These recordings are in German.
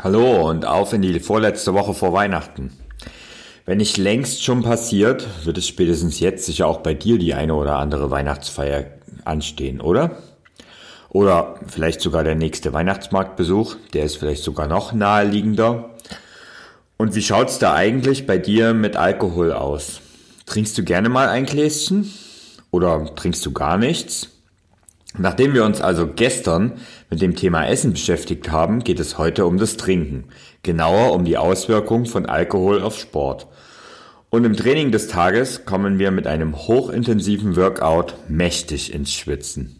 Hallo und auf in die vorletzte Woche vor Weihnachten. Wenn nicht längst schon passiert, wird es spätestens jetzt sicher auch bei dir die eine oder andere Weihnachtsfeier anstehen, oder? Oder vielleicht sogar der nächste Weihnachtsmarktbesuch, der ist vielleicht sogar noch naheliegender. Und wie schaut's da eigentlich bei dir mit Alkohol aus? Trinkst du gerne mal ein Gläschen? Oder trinkst du gar nichts? Nachdem wir uns also gestern mit dem Thema Essen beschäftigt haben, geht es heute um das Trinken, genauer um die Auswirkung von Alkohol auf Sport. Und im Training des Tages kommen wir mit einem hochintensiven Workout mächtig ins Schwitzen.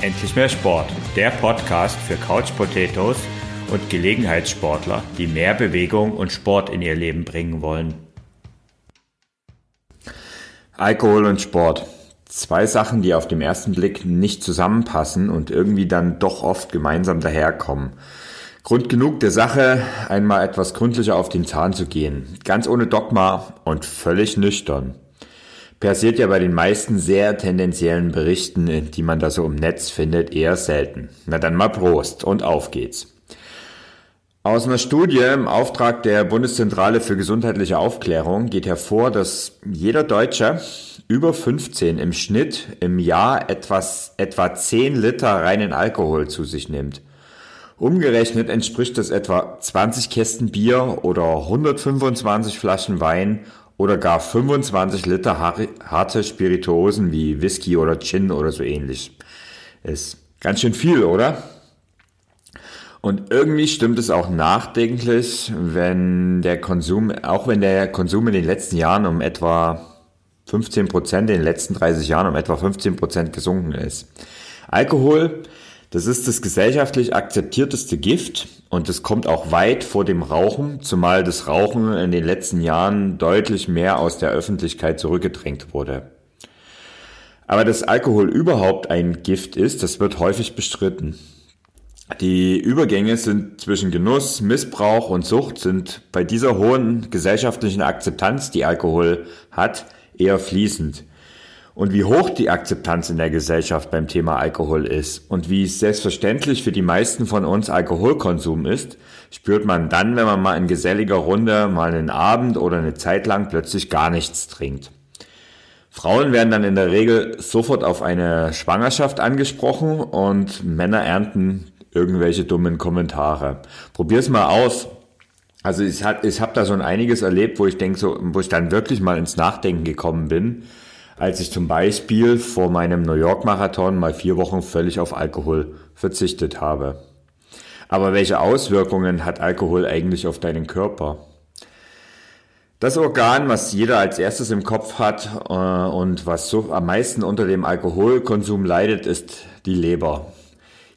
Endlich mehr Sport, der Podcast für Couch Potatoes und Gelegenheitssportler, die mehr Bewegung und Sport in ihr Leben bringen wollen. Alkohol und Sport. Zwei Sachen, die auf dem ersten Blick nicht zusammenpassen und irgendwie dann doch oft gemeinsam daherkommen. Grund genug der Sache, einmal etwas gründlicher auf den Zahn zu gehen. Ganz ohne Dogma und völlig nüchtern. Passiert ja bei den meisten sehr tendenziellen Berichten, die man da so im Netz findet, eher selten. Na dann mal Prost und auf geht's. Aus einer Studie im Auftrag der Bundeszentrale für gesundheitliche Aufklärung geht hervor, dass jeder Deutsche über 15 im Schnitt im Jahr etwas, etwa 10 Liter reinen Alkohol zu sich nimmt. Umgerechnet entspricht das etwa 20 Kästen Bier oder 125 Flaschen Wein oder gar 25 Liter harte Spirituosen wie Whisky oder Gin oder so ähnlich. Ist ganz schön viel, oder? Und irgendwie stimmt es auch nachdenklich, wenn der Konsum, auch wenn der Konsum in den letzten Jahren um etwa 15 Prozent, in den letzten 30 Jahren um etwa 15 Prozent gesunken ist. Alkohol, das ist das gesellschaftlich akzeptierteste Gift und es kommt auch weit vor dem Rauchen, zumal das Rauchen in den letzten Jahren deutlich mehr aus der Öffentlichkeit zurückgedrängt wurde. Aber dass Alkohol überhaupt ein Gift ist, das wird häufig bestritten. Die Übergänge sind zwischen Genuss, Missbrauch und Sucht sind bei dieser hohen gesellschaftlichen Akzeptanz, die Alkohol hat, eher fließend. Und wie hoch die Akzeptanz in der Gesellschaft beim Thema Alkohol ist und wie selbstverständlich für die meisten von uns Alkoholkonsum ist, spürt man dann, wenn man mal in geselliger Runde mal einen Abend oder eine Zeit lang plötzlich gar nichts trinkt. Frauen werden dann in der Regel sofort auf eine Schwangerschaft angesprochen und Männer ernten irgendwelche dummen Kommentare. Probier's mal aus. Also ich, ich habe da schon einiges erlebt, wo ich denke, so, wo ich dann wirklich mal ins Nachdenken gekommen bin, als ich zum Beispiel vor meinem New York Marathon mal vier Wochen völlig auf Alkohol verzichtet habe. Aber welche Auswirkungen hat Alkohol eigentlich auf deinen Körper? Das Organ, was jeder als erstes im Kopf hat äh, und was so am meisten unter dem Alkoholkonsum leidet, ist die Leber.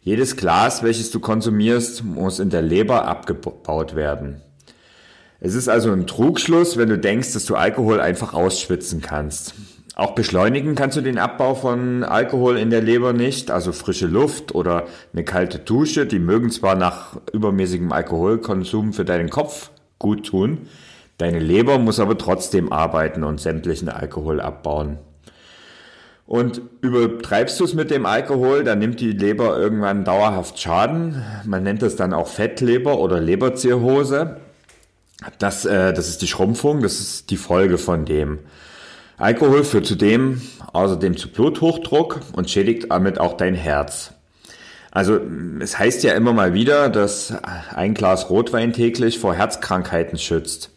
Jedes Glas, welches du konsumierst, muss in der Leber abgebaut werden. Es ist also ein Trugschluss, wenn du denkst, dass du Alkohol einfach ausschwitzen kannst. Auch beschleunigen kannst du den Abbau von Alkohol in der Leber nicht, also frische Luft oder eine kalte Dusche, die mögen zwar nach übermäßigem Alkoholkonsum für deinen Kopf gut tun, deine Leber muss aber trotzdem arbeiten und sämtlichen Alkohol abbauen. Und übertreibst du es mit dem Alkohol, dann nimmt die Leber irgendwann dauerhaft Schaden. Man nennt das dann auch Fettleber oder Leberzirrhose. Das, äh, das ist die Schrumpfung, das ist die Folge von dem. Alkohol führt zudem außerdem zu Bluthochdruck und schädigt damit auch dein Herz. Also es heißt ja immer mal wieder, dass ein Glas Rotwein täglich vor Herzkrankheiten schützt.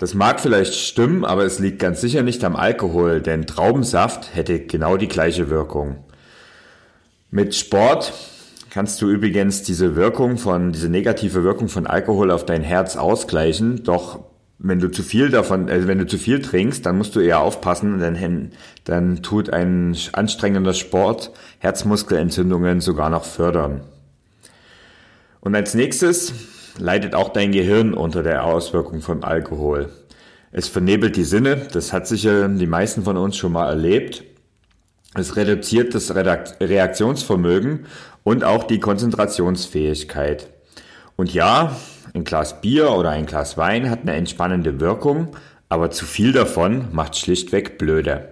Das mag vielleicht stimmen, aber es liegt ganz sicher nicht am Alkohol, denn Traubensaft hätte genau die gleiche Wirkung. Mit Sport kannst du übrigens diese Wirkung von, diese negative Wirkung von Alkohol auf dein Herz ausgleichen, doch wenn du zu viel davon, also wenn du zu viel trinkst, dann musst du eher aufpassen, denn dann tut ein anstrengender Sport Herzmuskelentzündungen sogar noch fördern. Und als nächstes leidet auch dein Gehirn unter der Auswirkung von Alkohol. Es vernebelt die Sinne, das hat sicher die meisten von uns schon mal erlebt. Es reduziert das Reaktionsvermögen und auch die Konzentrationsfähigkeit. Und ja, ein Glas Bier oder ein Glas Wein hat eine entspannende Wirkung, aber zu viel davon macht schlichtweg blöde.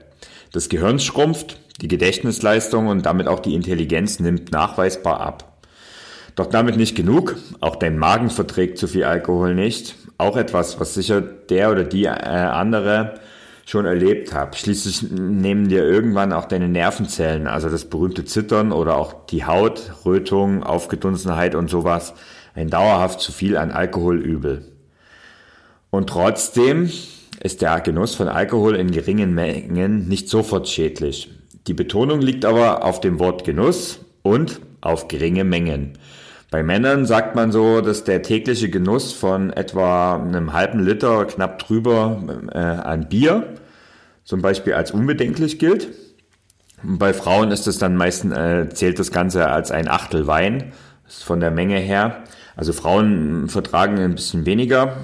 Das Gehirn schrumpft, die Gedächtnisleistung und damit auch die Intelligenz nimmt nachweisbar ab. Doch damit nicht genug, auch dein Magen verträgt zu viel Alkohol nicht. Auch etwas, was sicher der oder die äh, andere schon erlebt hat. Schließlich nehmen dir irgendwann auch deine Nervenzellen, also das berühmte Zittern oder auch die Haut, Rötung, Aufgedunsenheit und sowas, ein dauerhaft zu viel an Alkohol übel. Und trotzdem ist der Genuss von Alkohol in geringen Mengen nicht sofort schädlich. Die Betonung liegt aber auf dem Wort Genuss und auf geringe Mengen. Bei Männern sagt man so, dass der tägliche Genuss von etwa einem halben Liter knapp drüber äh, an Bier zum Beispiel als unbedenklich gilt. Und bei Frauen ist es dann meistens, äh, zählt das Ganze als ein Achtel Wein, von der Menge her. Also Frauen vertragen ein bisschen weniger,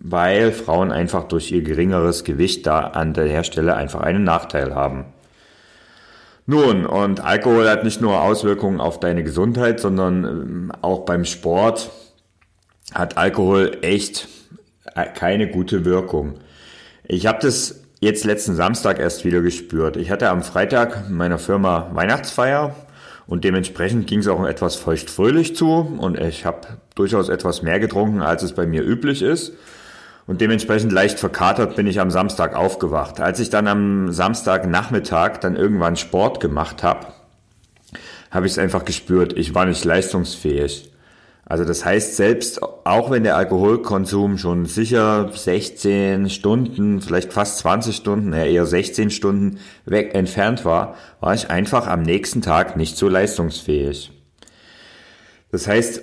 weil Frauen einfach durch ihr geringeres Gewicht da an der Stelle einfach einen Nachteil haben. Nun, und Alkohol hat nicht nur Auswirkungen auf deine Gesundheit, sondern ähm, auch beim Sport hat Alkohol echt äh, keine gute Wirkung. Ich habe das jetzt letzten Samstag erst wieder gespürt. Ich hatte am Freitag meiner Firma Weihnachtsfeier und dementsprechend ging es auch etwas feuchtfröhlich zu und ich habe durchaus etwas mehr getrunken, als es bei mir üblich ist. Und dementsprechend leicht verkatert bin ich am Samstag aufgewacht. Als ich dann am Samstagnachmittag dann irgendwann Sport gemacht habe, habe ich es einfach gespürt. Ich war nicht leistungsfähig. Also das heißt, selbst auch wenn der Alkoholkonsum schon sicher 16 Stunden, vielleicht fast 20 Stunden, eher 16 Stunden weg entfernt war, war ich einfach am nächsten Tag nicht so leistungsfähig. Das heißt,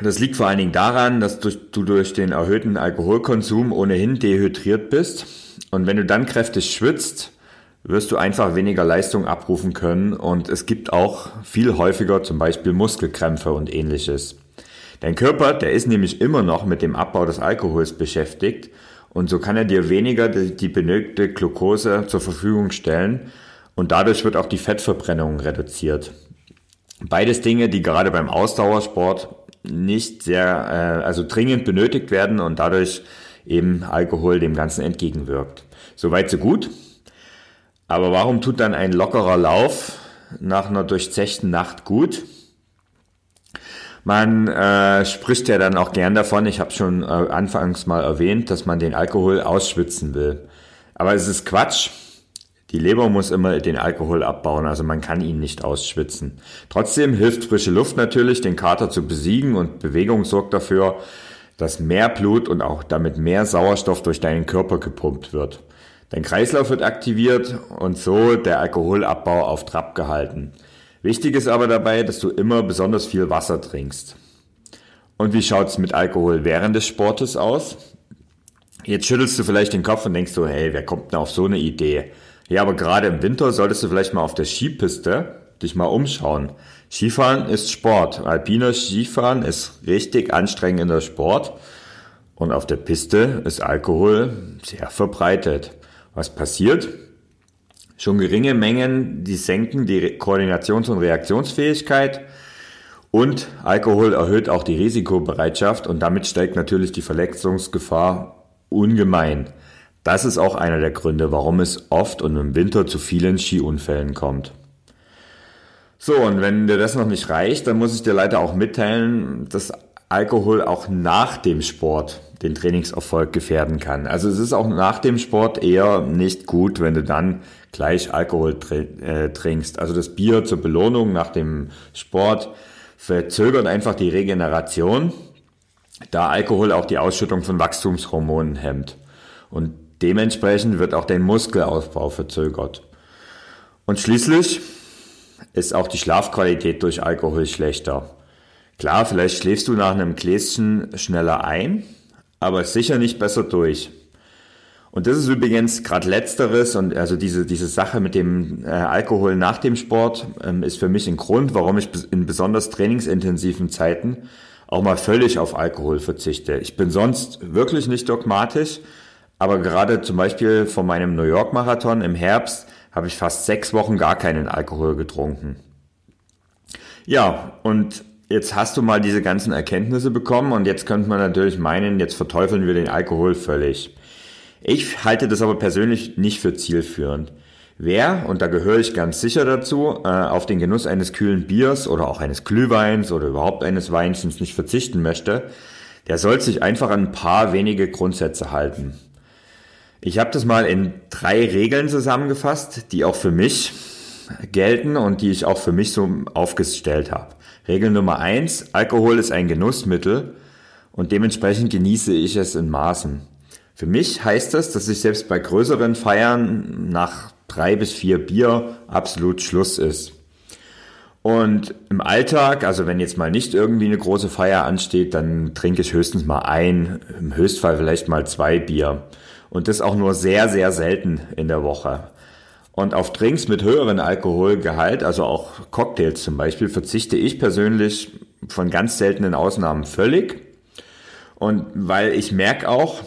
das liegt vor allen Dingen daran, dass du, durch den erhöhten Alkoholkonsum ohnehin dehydriert bist. Und wenn du dann kräftig schwitzt, wirst du einfach weniger Leistung abrufen können. Und es gibt auch viel häufiger zum Beispiel Muskelkrämpfe und ähnliches. Dein Körper, der ist nämlich immer noch mit dem Abbau des Alkohols beschäftigt. Und so kann er dir weniger die benötigte Glucose zur Verfügung stellen. Und dadurch wird auch die Fettverbrennung reduziert. Beides Dinge, die gerade beim Ausdauersport nicht sehr, äh, also dringend benötigt werden und dadurch eben Alkohol dem Ganzen entgegenwirkt. Soweit so gut. Aber warum tut dann ein lockerer Lauf nach einer durchzechten Nacht gut? Man äh, spricht ja dann auch gern davon, ich habe schon äh, anfangs mal erwähnt, dass man den Alkohol ausschwitzen will. Aber es ist Quatsch. Die Leber muss immer den Alkohol abbauen, also man kann ihn nicht ausschwitzen. Trotzdem hilft frische Luft natürlich, den Kater zu besiegen und Bewegung sorgt dafür, dass mehr Blut und auch damit mehr Sauerstoff durch deinen Körper gepumpt wird. Dein Kreislauf wird aktiviert und so der Alkoholabbau auf Trab gehalten. Wichtig ist aber dabei, dass du immer besonders viel Wasser trinkst. Und wie schaut's mit Alkohol während des Sportes aus? Jetzt schüttelst du vielleicht den Kopf und denkst so, hey, wer kommt denn auf so eine Idee? Ja, aber gerade im Winter solltest du vielleicht mal auf der Skipiste dich mal umschauen. Skifahren ist Sport. Alpiner Skifahren ist richtig anstrengender Sport. Und auf der Piste ist Alkohol sehr verbreitet. Was passiert? Schon geringe Mengen, die senken die Koordinations- und Reaktionsfähigkeit. Und Alkohol erhöht auch die Risikobereitschaft und damit steigt natürlich die Verletzungsgefahr ungemein. Das ist auch einer der Gründe, warum es oft und im Winter zu vielen Skiunfällen kommt. So, und wenn dir das noch nicht reicht, dann muss ich dir leider auch mitteilen, dass Alkohol auch nach dem Sport den Trainingserfolg gefährden kann. Also es ist auch nach dem Sport eher nicht gut, wenn du dann gleich Alkohol äh, trinkst. Also das Bier zur Belohnung nach dem Sport verzögert einfach die Regeneration, da Alkohol auch die Ausschüttung von Wachstumshormonen hemmt. Und Dementsprechend wird auch der Muskelaufbau verzögert. Und schließlich ist auch die Schlafqualität durch Alkohol schlechter. Klar, vielleicht schläfst du nach einem Gläschen schneller ein, aber sicher nicht besser durch. Und das ist übrigens gerade letzteres und also diese, diese Sache mit dem äh, Alkohol nach dem Sport ähm, ist für mich ein Grund, warum ich in besonders trainingsintensiven Zeiten auch mal völlig auf Alkohol verzichte. Ich bin sonst wirklich nicht dogmatisch, aber gerade zum Beispiel von meinem New York Marathon im Herbst habe ich fast sechs Wochen gar keinen Alkohol getrunken. Ja, und jetzt hast du mal diese ganzen Erkenntnisse bekommen und jetzt könnte man natürlich meinen, jetzt verteufeln wir den Alkohol völlig. Ich halte das aber persönlich nicht für zielführend. Wer, und da gehöre ich ganz sicher dazu, äh, auf den Genuss eines kühlen Biers oder auch eines Glühweins oder überhaupt eines Weinchens nicht verzichten möchte, der soll sich einfach an ein paar wenige Grundsätze halten. Ich habe das mal in drei Regeln zusammengefasst, die auch für mich gelten und die ich auch für mich so aufgestellt habe. Regel Nummer eins: Alkohol ist ein Genussmittel und dementsprechend genieße ich es in Maßen. Für mich heißt das, dass ich selbst bei größeren Feiern nach drei bis vier Bier absolut Schluss ist. Und im Alltag, also wenn jetzt mal nicht irgendwie eine große Feier ansteht, dann trinke ich höchstens mal ein, im Höchstfall vielleicht mal zwei Bier. Und das auch nur sehr, sehr selten in der Woche. Und auf Drinks mit höheren Alkoholgehalt, also auch Cocktails zum Beispiel, verzichte ich persönlich von ganz seltenen Ausnahmen völlig. Und weil ich merke auch,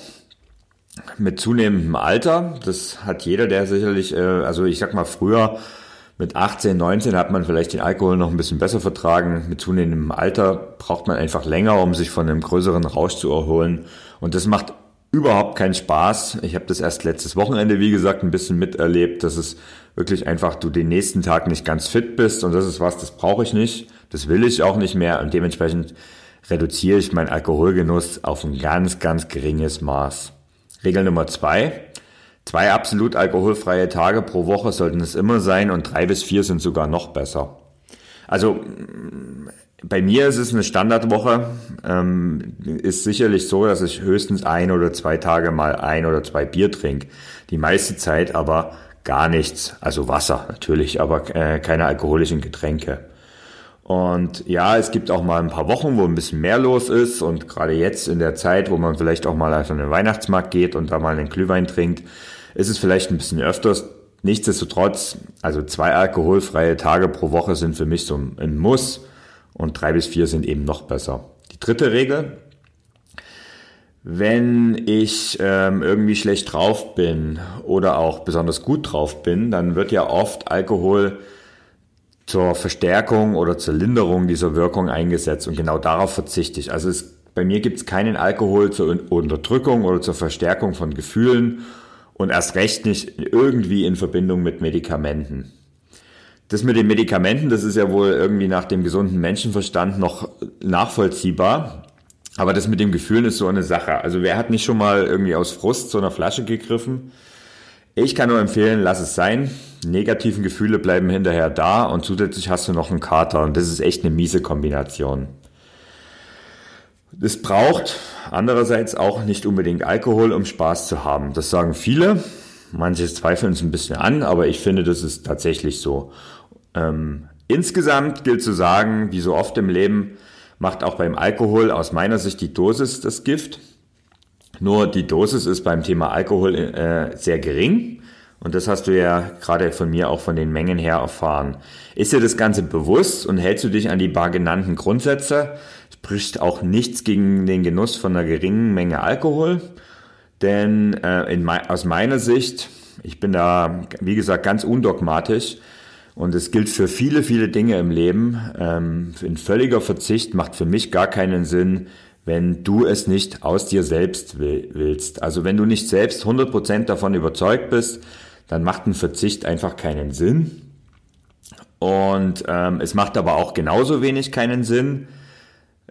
mit zunehmendem Alter, das hat jeder, der sicherlich, äh, also ich sag mal früher mit 18, 19 hat man vielleicht den Alkohol noch ein bisschen besser vertragen. Mit zunehmendem Alter braucht man einfach länger, um sich von einem größeren Rausch zu erholen. Und das macht überhaupt keinen Spaß. Ich habe das erst letztes Wochenende, wie gesagt, ein bisschen miterlebt, dass es wirklich einfach du den nächsten Tag nicht ganz fit bist und das ist was, das brauche ich nicht, das will ich auch nicht mehr und dementsprechend reduziere ich meinen Alkoholgenuss auf ein ganz, ganz geringes Maß. Regel Nummer zwei. Zwei absolut alkoholfreie Tage pro Woche sollten es immer sein und drei bis vier sind sogar noch besser. Also bei mir ist es eine Standardwoche. Ähm, ist sicherlich so, dass ich höchstens ein oder zwei Tage mal ein oder zwei Bier trinke. Die meiste Zeit aber gar nichts. Also Wasser natürlich, aber äh, keine alkoholischen Getränke. Und ja, es gibt auch mal ein paar Wochen, wo ein bisschen mehr los ist. Und gerade jetzt in der Zeit, wo man vielleicht auch mal auf einen Weihnachtsmarkt geht und da mal einen Glühwein trinkt, ist es vielleicht ein bisschen öfters. Nichtsdestotrotz, also zwei alkoholfreie Tage pro Woche sind für mich so ein Muss und drei bis vier sind eben noch besser. Die dritte Regel, wenn ich ähm, irgendwie schlecht drauf bin oder auch besonders gut drauf bin, dann wird ja oft Alkohol zur Verstärkung oder zur Linderung dieser Wirkung eingesetzt und genau darauf verzichte ich. Also es, bei mir gibt es keinen Alkohol zur Unterdrückung oder zur Verstärkung von Gefühlen und erst recht nicht irgendwie in Verbindung mit Medikamenten. Das mit den Medikamenten, das ist ja wohl irgendwie nach dem gesunden Menschenverstand noch nachvollziehbar. Aber das mit dem Gefühlen ist so eine Sache. Also wer hat nicht schon mal irgendwie aus Frust zu einer Flasche gegriffen? Ich kann nur empfehlen, lass es sein. negativen Gefühle bleiben hinterher da und zusätzlich hast du noch einen Kater und das ist echt eine miese Kombination. Es braucht andererseits auch nicht unbedingt Alkohol, um Spaß zu haben. Das sagen viele. Manche zweifeln es ein bisschen an, aber ich finde, das ist tatsächlich so. Ähm, insgesamt gilt zu sagen, wie so oft im Leben, macht auch beim Alkohol aus meiner Sicht die Dosis das Gift. Nur die Dosis ist beim Thema Alkohol äh, sehr gering. Und das hast du ja gerade von mir auch von den Mengen her erfahren. Ist dir das Ganze bewusst und hältst du dich an die bar genannten Grundsätze, spricht auch nichts gegen den Genuss von einer geringen Menge Alkohol. Denn äh, in, aus meiner Sicht, ich bin da, wie gesagt, ganz undogmatisch, und es gilt für viele, viele Dinge im Leben. Ähm, ein völliger Verzicht macht für mich gar keinen Sinn, wenn du es nicht aus dir selbst willst. Also wenn du nicht selbst 100% davon überzeugt bist, dann macht ein Verzicht einfach keinen Sinn. Und ähm, es macht aber auch genauso wenig keinen Sinn,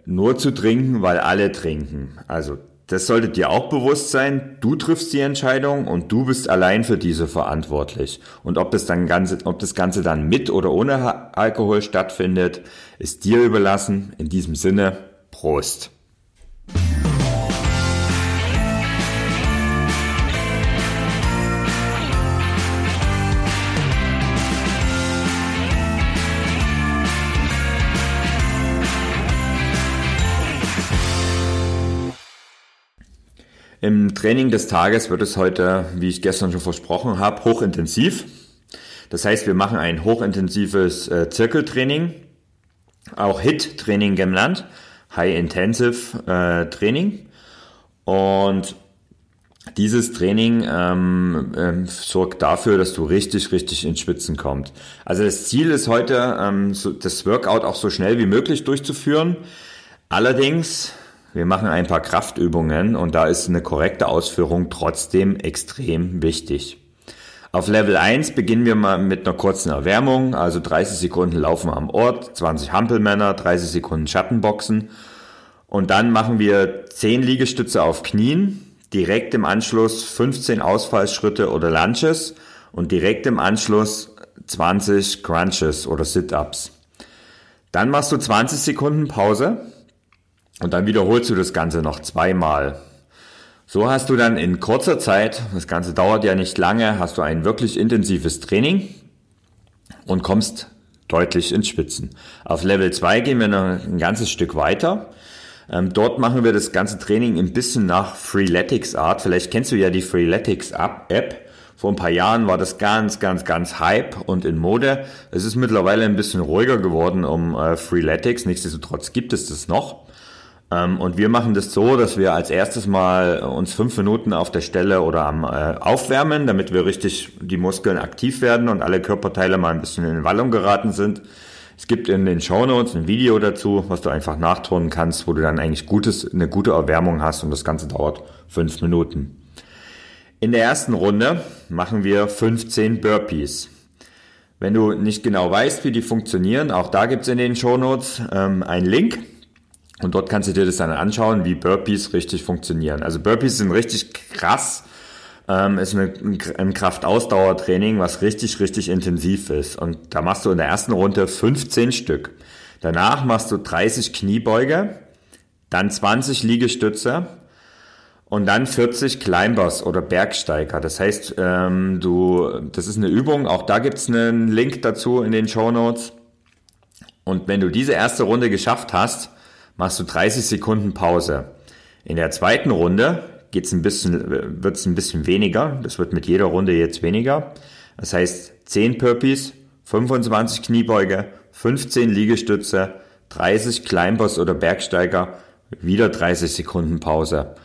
nur zu trinken, weil alle trinken. Also das sollte dir auch bewusst sein. Du triffst die Entscheidung und du bist allein für diese verantwortlich. Und ob das dann ganze, ob das Ganze dann mit oder ohne Alkohol stattfindet, ist dir überlassen. In diesem Sinne, Prost. Im Training des Tages wird es heute, wie ich gestern schon versprochen habe, hochintensiv. Das heißt, wir machen ein hochintensives äh, Zirkeltraining, auch HIT-Training genannt, High Intensive äh, Training. Und dieses Training ähm, ähm, sorgt dafür, dass du richtig, richtig ins Schwitzen kommst. Also das Ziel ist heute, ähm, so, das Workout auch so schnell wie möglich durchzuführen. Allerdings wir machen ein paar Kraftübungen und da ist eine korrekte Ausführung trotzdem extrem wichtig. Auf Level 1 beginnen wir mal mit einer kurzen Erwärmung, also 30 Sekunden Laufen am Ort, 20 Hampelmänner, 30 Sekunden Schattenboxen und dann machen wir 10 Liegestütze auf Knien, direkt im Anschluss 15 Ausfallschritte oder Lunches und direkt im Anschluss 20 Crunches oder Sit-Ups. Dann machst du 20 Sekunden Pause und dann wiederholst du das Ganze noch zweimal. So hast du dann in kurzer Zeit, das Ganze dauert ja nicht lange, hast du ein wirklich intensives Training und kommst deutlich ins Schwitzen. Auf Level 2 gehen wir noch ein ganzes Stück weiter. Ähm, dort machen wir das ganze Training ein bisschen nach Freeletics Art. Vielleicht kennst du ja die Freeletics App. Vor ein paar Jahren war das ganz, ganz, ganz Hype und in Mode. Es ist mittlerweile ein bisschen ruhiger geworden um äh, Freeletics. Nichtsdestotrotz gibt es das noch. Ähm, und wir machen das so, dass wir als erstes mal uns fünf Minuten auf der Stelle oder am äh, aufwärmen, damit wir richtig die Muskeln aktiv werden und alle Körperteile mal ein bisschen in Wallung geraten sind. Es gibt in den Show Notes ein Video dazu, was du einfach nachturnen kannst, wo du dann eigentlich gutes, eine gute Erwärmung hast und das Ganze dauert fünf Minuten. In der ersten Runde machen wir 15 Burpees. Wenn du nicht genau weißt, wie die funktionieren, auch da gibt es in den Show Notes ähm, einen Link und dort kannst du dir das dann anschauen, wie Burpees richtig funktionieren. Also Burpees sind richtig krass. Ähm, ist eine, ein Kraftausdauertraining, was richtig, richtig intensiv ist. Und da machst du in der ersten Runde 15 Stück. Danach machst du 30 Kniebeuge, dann 20 Liegestütze und dann 40 Climbers oder Bergsteiger. Das heißt, ähm, du, das ist eine Übung. Auch da gibt's einen Link dazu in den Show Notes. Und wenn du diese erste Runde geschafft hast, machst du 30 Sekunden Pause. In der zweiten Runde geht's ein bisschen, wird's ein bisschen weniger. Das wird mit jeder Runde jetzt weniger. Das heißt 10 Burpees, 25 Kniebeuge, 15 Liegestütze, 30 Climbers oder Bergsteiger, wieder 30 Sekunden Pause.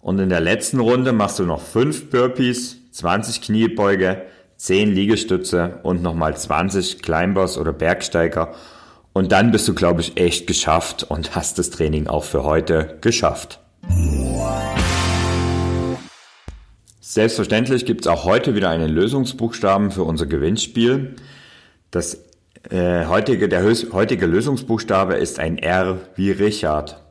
Und in der letzten Runde machst du noch 5 Burpees, 20 Kniebeuge, 10 Liegestütze und nochmal 20 Climbers oder Bergsteiger und dann bist du, glaube ich, echt geschafft und hast das Training auch für heute geschafft. Selbstverständlich gibt es auch heute wieder einen Lösungsbuchstaben für unser Gewinnspiel. Das äh, heutige, der heutige Lösungsbuchstabe ist ein R wie Richard.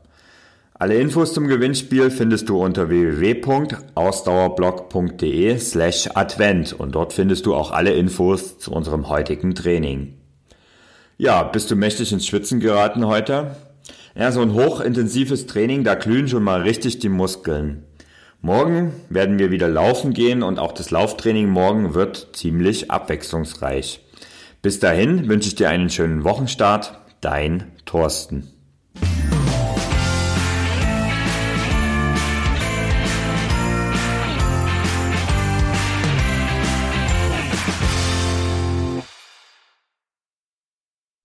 Alle Infos zum Gewinnspiel findest du unter www.ausdauerblog.de slash Advent und dort findest du auch alle Infos zu unserem heutigen Training. Ja, bist du mächtig ins Schwitzen geraten heute? Ja, so ein hochintensives Training, da glühen schon mal richtig die Muskeln. Morgen werden wir wieder laufen gehen und auch das Lauftraining morgen wird ziemlich abwechslungsreich. Bis dahin wünsche ich dir einen schönen Wochenstart. Dein Thorsten.